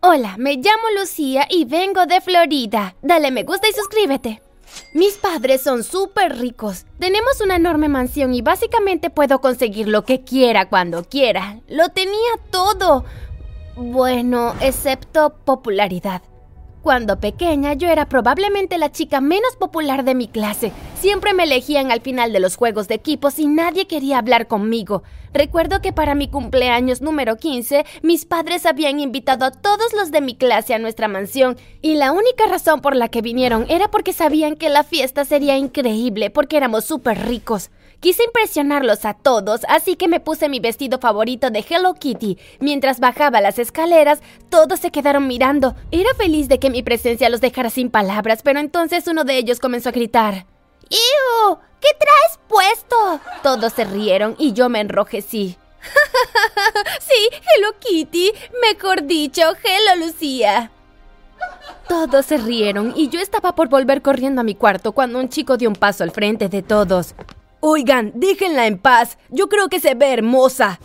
Hola, me llamo Lucía y vengo de Florida. Dale me gusta y suscríbete. Mis padres son súper ricos. Tenemos una enorme mansión y básicamente puedo conseguir lo que quiera cuando quiera. Lo tenía todo. Bueno, excepto popularidad. Cuando pequeña yo era probablemente la chica menos popular de mi clase. Siempre me elegían al final de los juegos de equipos y nadie quería hablar conmigo. Recuerdo que para mi cumpleaños número 15 mis padres habían invitado a todos los de mi clase a nuestra mansión y la única razón por la que vinieron era porque sabían que la fiesta sería increíble porque éramos súper ricos. Quise impresionarlos a todos, así que me puse mi vestido favorito de Hello Kitty. Mientras bajaba las escaleras, todos se quedaron mirando. Era feliz de que mi presencia los dejara sin palabras, pero entonces uno de ellos comenzó a gritar. ¡Ew! ¿Qué traes puesto? Todos se rieron y yo me enrojecí. sí, Hello Kitty. Mejor dicho, Hello Lucía. Todos se rieron y yo estaba por volver corriendo a mi cuarto cuando un chico dio un paso al frente de todos. Oigan, déjenla en paz. Yo creo que se ve hermosa.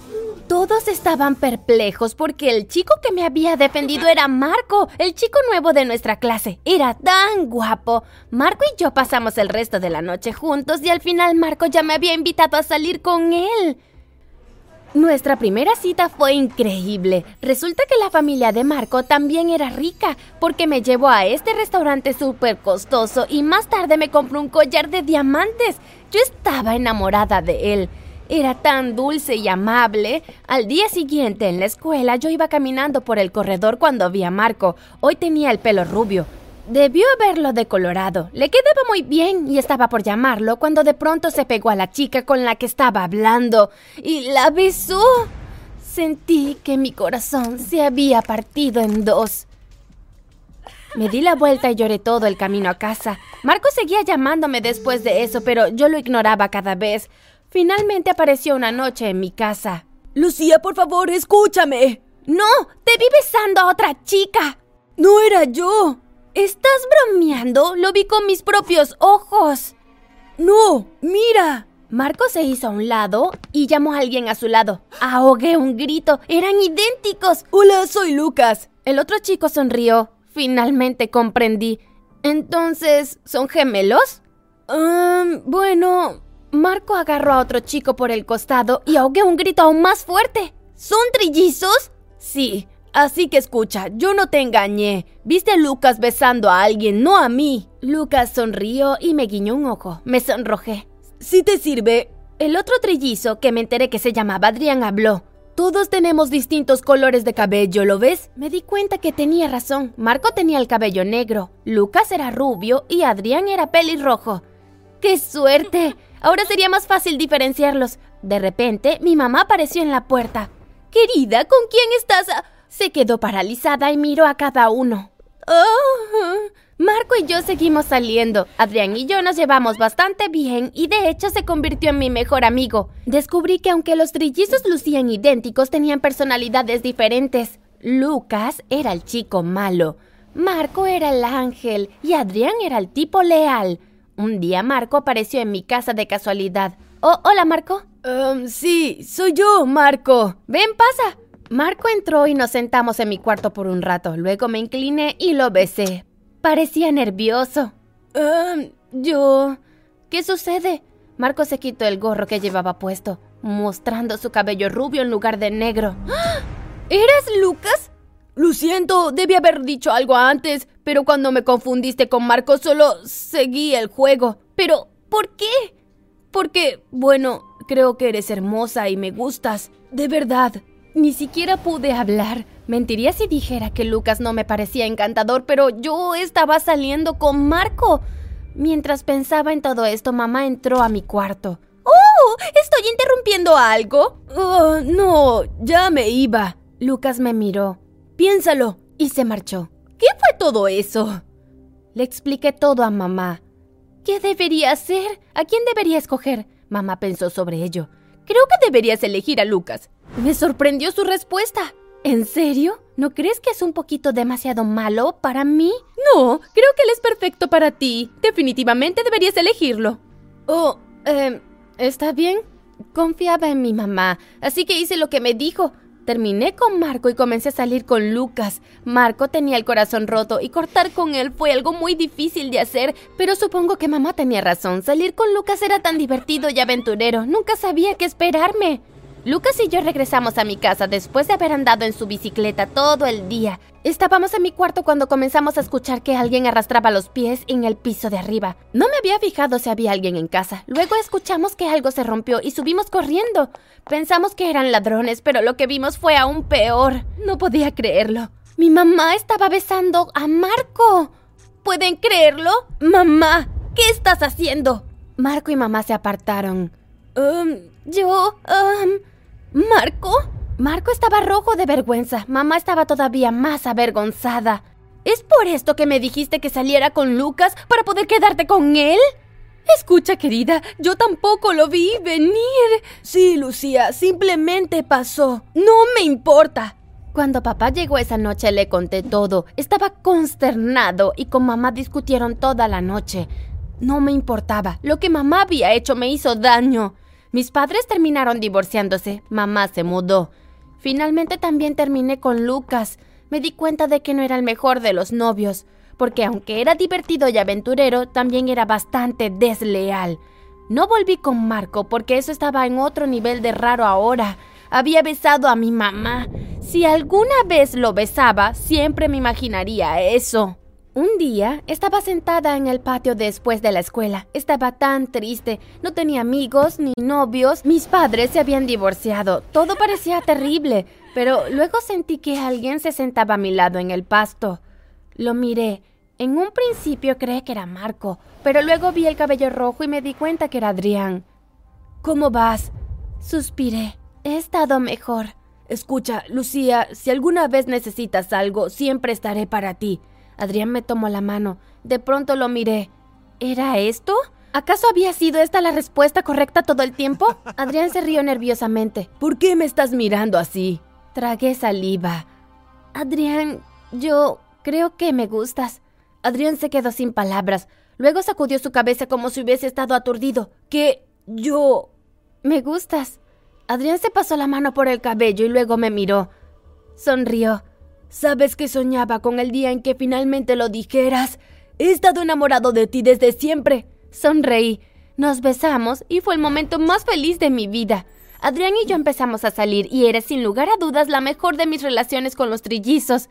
Todos estaban perplejos porque el chico que me había defendido era Marco, el chico nuevo de nuestra clase. Era tan guapo. Marco y yo pasamos el resto de la noche juntos y al final Marco ya me había invitado a salir con él. Nuestra primera cita fue increíble. Resulta que la familia de Marco también era rica, porque me llevó a este restaurante súper costoso y más tarde me compró un collar de diamantes. Yo estaba enamorada de él. Era tan dulce y amable. Al día siguiente en la escuela yo iba caminando por el corredor cuando vi a Marco. Hoy tenía el pelo rubio. Debió haberlo decolorado. Le quedaba muy bien y estaba por llamarlo cuando de pronto se pegó a la chica con la que estaba hablando y la besó. Sentí que mi corazón se había partido en dos. Me di la vuelta y lloré todo el camino a casa. Marco seguía llamándome después de eso, pero yo lo ignoraba cada vez. Finalmente apareció una noche en mi casa. Lucía, por favor, escúchame. No, te vi besando a otra chica. No era yo. ¿Estás bromeando? Lo vi con mis propios ojos. No, mira. Marco se hizo a un lado y llamó a alguien a su lado. Ahogué un grito. Eran idénticos. Hola, soy Lucas. El otro chico sonrió. Finalmente comprendí. Entonces, ¿son gemelos? Um, bueno, Marco agarró a otro chico por el costado y ahogué un grito aún más fuerte. ¿Son trillizos? Sí, Así que escucha, yo no te engañé. Viste a Lucas besando a alguien, no a mí. Lucas sonrió y me guiñó un ojo. Me sonrojé. Si te sirve. El otro trillizo, que me enteré que se llamaba Adrián, habló. Todos tenemos distintos colores de cabello, ¿lo ves? Me di cuenta que tenía razón. Marco tenía el cabello negro, Lucas era rubio y Adrián era pelirrojo. ¡Qué suerte! Ahora sería más fácil diferenciarlos. De repente, mi mamá apareció en la puerta. Querida, ¿con quién estás? Se quedó paralizada y miró a cada uno. Oh, Marco y yo seguimos saliendo. Adrián y yo nos llevamos bastante bien y de hecho se convirtió en mi mejor amigo. Descubrí que aunque los trillizos lucían idénticos, tenían personalidades diferentes. Lucas era el chico malo, Marco era el ángel y Adrián era el tipo leal. Un día Marco apareció en mi casa de casualidad. Oh, hola Marco. Um, sí, soy yo, Marco. Ven, pasa. Marco entró y nos sentamos en mi cuarto por un rato. Luego me incliné y lo besé. Parecía nervioso. yo... ¿Qué sucede? Marco se quitó el gorro que llevaba puesto, mostrando su cabello rubio en lugar de negro. ¡Ah! ¿Eres Lucas? Lo siento, debí haber dicho algo antes, pero cuando me confundiste con Marco solo seguí el juego. Pero, ¿por qué? Porque, bueno, creo que eres hermosa y me gustas. De verdad. Ni siquiera pude hablar. Mentiría si dijera que Lucas no me parecía encantador, pero yo estaba saliendo con Marco. Mientras pensaba en todo esto, mamá entró a mi cuarto. ¡Oh! ¿Estoy interrumpiendo algo? Oh, no, ya me iba. Lucas me miró. Piénsalo. Y se marchó. ¿Qué fue todo eso? Le expliqué todo a mamá. ¿Qué debería hacer? ¿A quién debería escoger? Mamá pensó sobre ello. Creo que deberías elegir a Lucas. Me sorprendió su respuesta. ¿En serio? ¿No crees que es un poquito demasiado malo para mí? No, creo que él es perfecto para ti. Definitivamente deberías elegirlo. Oh, eh, está bien. Confiaba en mi mamá, así que hice lo que me dijo. Terminé con Marco y comencé a salir con Lucas. Marco tenía el corazón roto y cortar con él fue algo muy difícil de hacer, pero supongo que mamá tenía razón. Salir con Lucas era tan divertido y aventurero. Nunca sabía qué esperarme. Lucas y yo regresamos a mi casa después de haber andado en su bicicleta todo el día. Estábamos en mi cuarto cuando comenzamos a escuchar que alguien arrastraba los pies en el piso de arriba. No me había fijado si había alguien en casa. Luego escuchamos que algo se rompió y subimos corriendo. Pensamos que eran ladrones, pero lo que vimos fue aún peor. No podía creerlo. Mi mamá estaba besando a Marco. ¿Pueden creerlo? Mamá, ¿qué estás haciendo? Marco y mamá se apartaron. Um, yo... Um, ¿Marco? Marco estaba rojo de vergüenza. Mamá estaba todavía más avergonzada. ¿Es por esto que me dijiste que saliera con Lucas para poder quedarte con él? Escucha, querida, yo tampoco lo vi venir. Sí, Lucía, simplemente pasó. No me importa. Cuando papá llegó esa noche le conté todo. Estaba consternado y con mamá discutieron toda la noche. No me importaba. Lo que mamá había hecho me hizo daño. Mis padres terminaron divorciándose, mamá se mudó. Finalmente también terminé con Lucas. Me di cuenta de que no era el mejor de los novios, porque aunque era divertido y aventurero, también era bastante desleal. No volví con Marco porque eso estaba en otro nivel de raro ahora. Había besado a mi mamá. Si alguna vez lo besaba, siempre me imaginaría eso. Un día estaba sentada en el patio después de la escuela. Estaba tan triste. No tenía amigos ni novios. Mis padres se habían divorciado. Todo parecía terrible. Pero luego sentí que alguien se sentaba a mi lado en el pasto. Lo miré. En un principio creí que era Marco, pero luego vi el cabello rojo y me di cuenta que era Adrián. ¿Cómo vas? Suspiré. He estado mejor. Escucha, Lucía, si alguna vez necesitas algo, siempre estaré para ti. Adrián me tomó la mano. De pronto lo miré. ¿Era esto? ¿Acaso había sido esta la respuesta correcta todo el tiempo? Adrián se rió nerviosamente. ¿Por qué me estás mirando así? Tragué saliva. Adrián, yo creo que me gustas. Adrián se quedó sin palabras. Luego sacudió su cabeza como si hubiese estado aturdido. ¿Qué? Yo... Me gustas. Adrián se pasó la mano por el cabello y luego me miró. Sonrió. ¿Sabes que soñaba con el día en que finalmente lo dijeras? He estado enamorado de ti desde siempre. Sonreí. Nos besamos y fue el momento más feliz de mi vida. Adrián y yo empezamos a salir y era sin lugar a dudas la mejor de mis relaciones con los trillizos.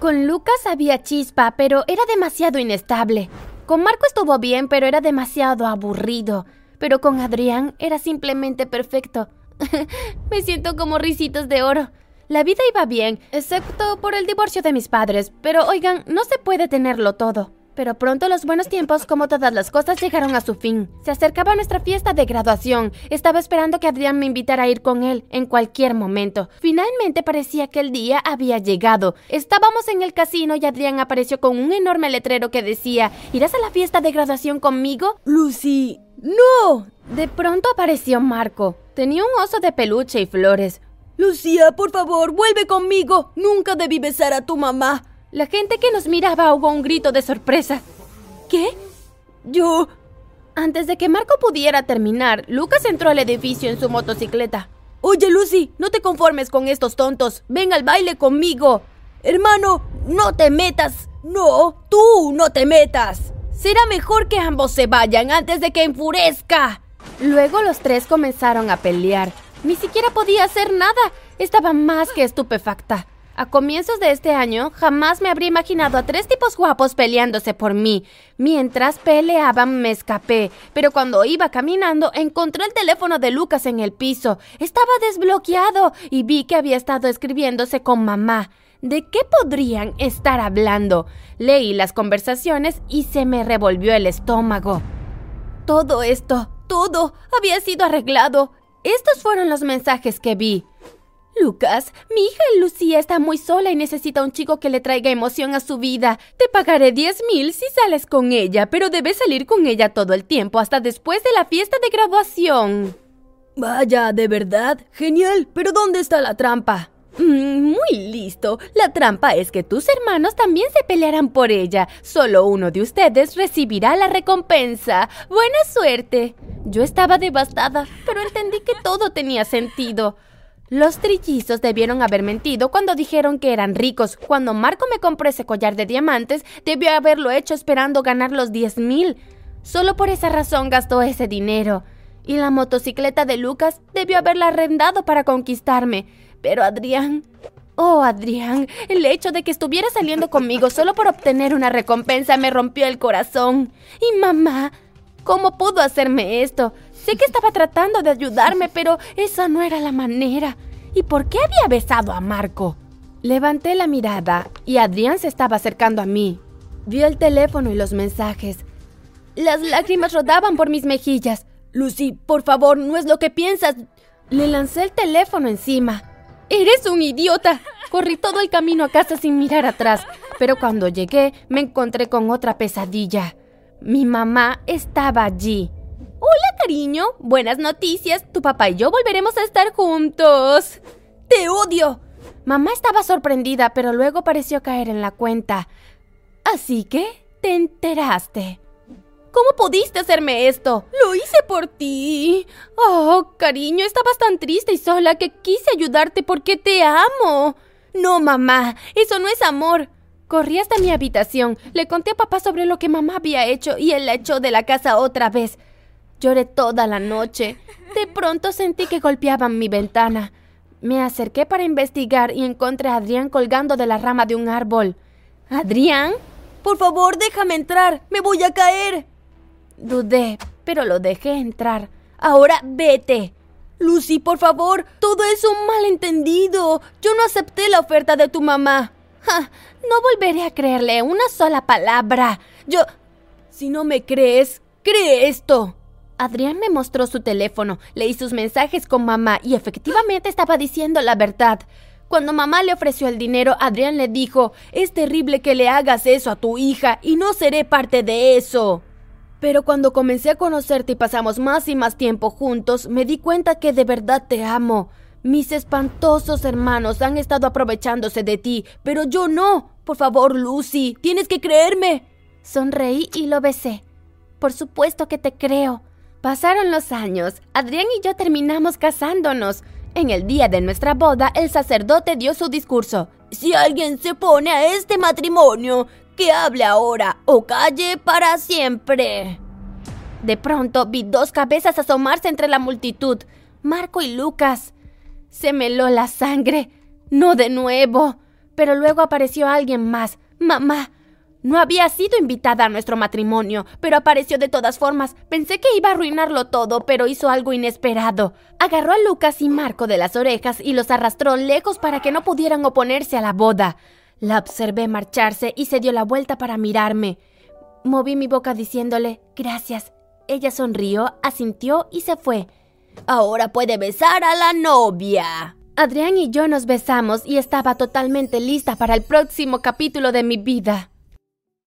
Con Lucas había chispa, pero era demasiado inestable. Con Marco estuvo bien, pero era demasiado aburrido. Pero con Adrián era simplemente perfecto. Me siento como risitos de oro. La vida iba bien, excepto por el divorcio de mis padres, pero oigan, no se puede tenerlo todo. Pero pronto los buenos tiempos, como todas las cosas, llegaron a su fin. Se acercaba nuestra fiesta de graduación. Estaba esperando que Adrián me invitara a ir con él en cualquier momento. Finalmente parecía que el día había llegado. Estábamos en el casino y Adrián apareció con un enorme letrero que decía, ¿irás a la fiesta de graduación conmigo? Lucy, no. De pronto apareció Marco. Tenía un oso de peluche y flores. Lucía, por favor, vuelve conmigo. Nunca debí besar a tu mamá. La gente que nos miraba ahogó un grito de sorpresa. ¿Qué? Yo... Antes de que Marco pudiera terminar, Lucas entró al edificio en su motocicleta. Oye, Lucy, no te conformes con estos tontos. Ven al baile conmigo. Hermano, no te metas. No, tú no te metas. Será mejor que ambos se vayan antes de que enfurezca. Luego los tres comenzaron a pelear. Ni siquiera podía hacer nada. Estaba más que estupefacta. A comienzos de este año, jamás me habría imaginado a tres tipos guapos peleándose por mí. Mientras peleaban, me escapé, pero cuando iba caminando, encontré el teléfono de Lucas en el piso. Estaba desbloqueado y vi que había estado escribiéndose con mamá. ¿De qué podrían estar hablando? Leí las conversaciones y se me revolvió el estómago. Todo esto, todo, había sido arreglado. Estos fueron los mensajes que vi. Lucas, mi hija Lucía está muy sola y necesita un chico que le traiga emoción a su vida. Te pagaré diez mil si sales con ella, pero debes salir con ella todo el tiempo hasta después de la fiesta de graduación. Vaya, de verdad. Genial. Pero ¿dónde está la trampa? Mm, muy listo. La trampa es que tus hermanos también se pelearán por ella. Solo uno de ustedes recibirá la recompensa. Buena suerte. Yo estaba devastada, pero entendí que todo tenía sentido. Los trillizos debieron haber mentido cuando dijeron que eran ricos. Cuando Marco me compró ese collar de diamantes, debió haberlo hecho esperando ganar los 10 mil. Solo por esa razón gastó ese dinero. Y la motocicleta de Lucas debió haberla arrendado para conquistarme. Pero Adrián... Oh, Adrián, el hecho de que estuviera saliendo conmigo solo por obtener una recompensa me rompió el corazón. Y mamá, ¿cómo pudo hacerme esto? Sé que estaba tratando de ayudarme, pero esa no era la manera. ¿Y por qué había besado a Marco? Levanté la mirada y Adrián se estaba acercando a mí. Vio el teléfono y los mensajes. Las lágrimas rodaban por mis mejillas. Lucy, por favor, no es lo que piensas. Le lancé el teléfono encima. Eres un idiota. Corrí todo el camino a casa sin mirar atrás, pero cuando llegué me encontré con otra pesadilla. Mi mamá estaba allí. Hola, cariño. Buenas noticias. Tu papá y yo volveremos a estar juntos. Te odio. Mamá estaba sorprendida, pero luego pareció caer en la cuenta. Así que, te enteraste. ¿Cómo pudiste hacerme esto? Lo hice por ti. Oh, cariño, estabas tan triste y sola que quise ayudarte porque te amo. No, mamá, eso no es amor. Corrí hasta mi habitación, le conté a papá sobre lo que mamá había hecho y él la echó de la casa otra vez. Lloré toda la noche. De pronto sentí que golpeaban mi ventana. Me acerqué para investigar y encontré a Adrián colgando de la rama de un árbol. ¿Adrián? Por favor, déjame entrar. Me voy a caer. Dudé, pero lo dejé entrar. Ahora vete. Lucy, por favor, todo es un malentendido. Yo no acepté la oferta de tu mamá. no volveré a creerle una sola palabra. Yo... Si no me crees, cree esto. Adrián me mostró su teléfono, leí sus mensajes con mamá y efectivamente estaba diciendo la verdad. Cuando mamá le ofreció el dinero, Adrián le dijo, es terrible que le hagas eso a tu hija y no seré parte de eso. Pero cuando comencé a conocerte y pasamos más y más tiempo juntos, me di cuenta que de verdad te amo. Mis espantosos hermanos han estado aprovechándose de ti, pero yo no. Por favor, Lucy, tienes que creerme. Sonreí y lo besé. Por supuesto que te creo. Pasaron los años. Adrián y yo terminamos casándonos. En el día de nuestra boda, el sacerdote dio su discurso. Si alguien se pone a este matrimonio, que hable ahora o calle para siempre. De pronto vi dos cabezas asomarse entre la multitud, Marco y Lucas. Se me heló la sangre. No de nuevo. Pero luego apareció alguien más. Mamá. No había sido invitada a nuestro matrimonio, pero apareció de todas formas. Pensé que iba a arruinarlo todo, pero hizo algo inesperado. Agarró a Lucas y Marco de las orejas y los arrastró lejos para que no pudieran oponerse a la boda. La observé marcharse y se dio la vuelta para mirarme. Moví mi boca diciéndole gracias. Ella sonrió, asintió y se fue. Ahora puede besar a la novia. Adrián y yo nos besamos y estaba totalmente lista para el próximo capítulo de mi vida.